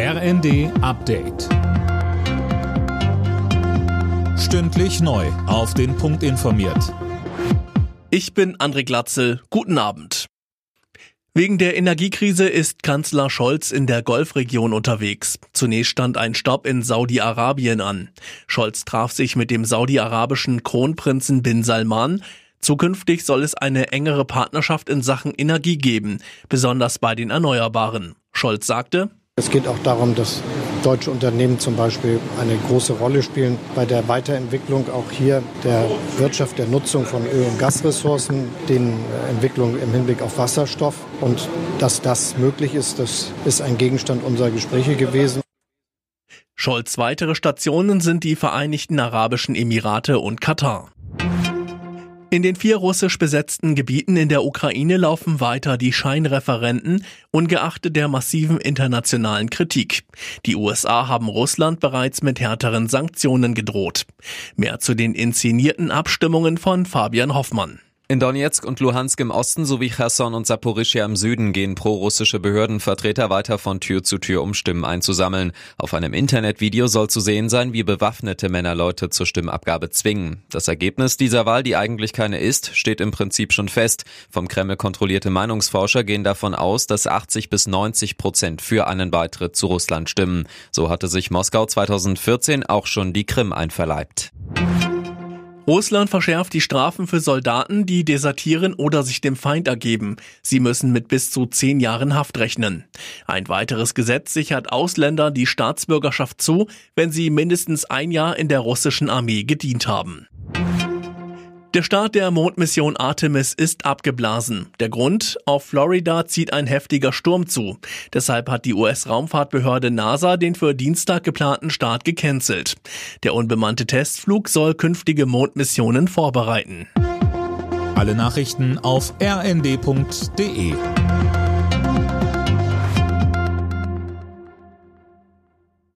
RND Update. Stündlich neu. Auf den Punkt informiert. Ich bin André Glatzel. Guten Abend. Wegen der Energiekrise ist Kanzler Scholz in der Golfregion unterwegs. Zunächst stand ein Stopp in Saudi-Arabien an. Scholz traf sich mit dem saudi-arabischen Kronprinzen bin Salman. Zukünftig soll es eine engere Partnerschaft in Sachen Energie geben, besonders bei den Erneuerbaren. Scholz sagte, es geht auch darum, dass deutsche Unternehmen zum Beispiel eine große Rolle spielen bei der Weiterentwicklung auch hier der Wirtschaft, der Nutzung von Öl- und Gasressourcen, den Entwicklungen im Hinblick auf Wasserstoff. Und dass das möglich ist, das ist ein Gegenstand unserer Gespräche gewesen. Scholz weitere Stationen sind die Vereinigten Arabischen Emirate und Katar. In den vier russisch besetzten Gebieten in der Ukraine laufen weiter die Scheinreferenten, ungeachtet der massiven internationalen Kritik. Die USA haben Russland bereits mit härteren Sanktionen gedroht. Mehr zu den inszenierten Abstimmungen von Fabian Hoffmann. In Donetsk und Luhansk im Osten sowie Cherson und Saporischia im Süden gehen prorussische Behördenvertreter weiter von Tür zu Tür, um Stimmen einzusammeln. Auf einem Internetvideo soll zu sehen sein, wie bewaffnete Männer Leute zur Stimmabgabe zwingen. Das Ergebnis dieser Wahl, die eigentlich keine ist, steht im Prinzip schon fest. Vom Kreml kontrollierte Meinungsforscher gehen davon aus, dass 80 bis 90 Prozent für einen Beitritt zu Russland stimmen. So hatte sich Moskau 2014 auch schon die Krim einverleibt. Russland verschärft die Strafen für Soldaten, die desertieren oder sich dem Feind ergeben. Sie müssen mit bis zu zehn Jahren Haft rechnen. Ein weiteres Gesetz sichert Ausländer die Staatsbürgerschaft zu, wenn sie mindestens ein Jahr in der russischen Armee gedient haben. Der Start der Mondmission Artemis ist abgeblasen. Der Grund? Auf Florida zieht ein heftiger Sturm zu. Deshalb hat die US-Raumfahrtbehörde NASA den für Dienstag geplanten Start gecancelt. Der unbemannte Testflug soll künftige Mondmissionen vorbereiten. Alle Nachrichten auf rnd.de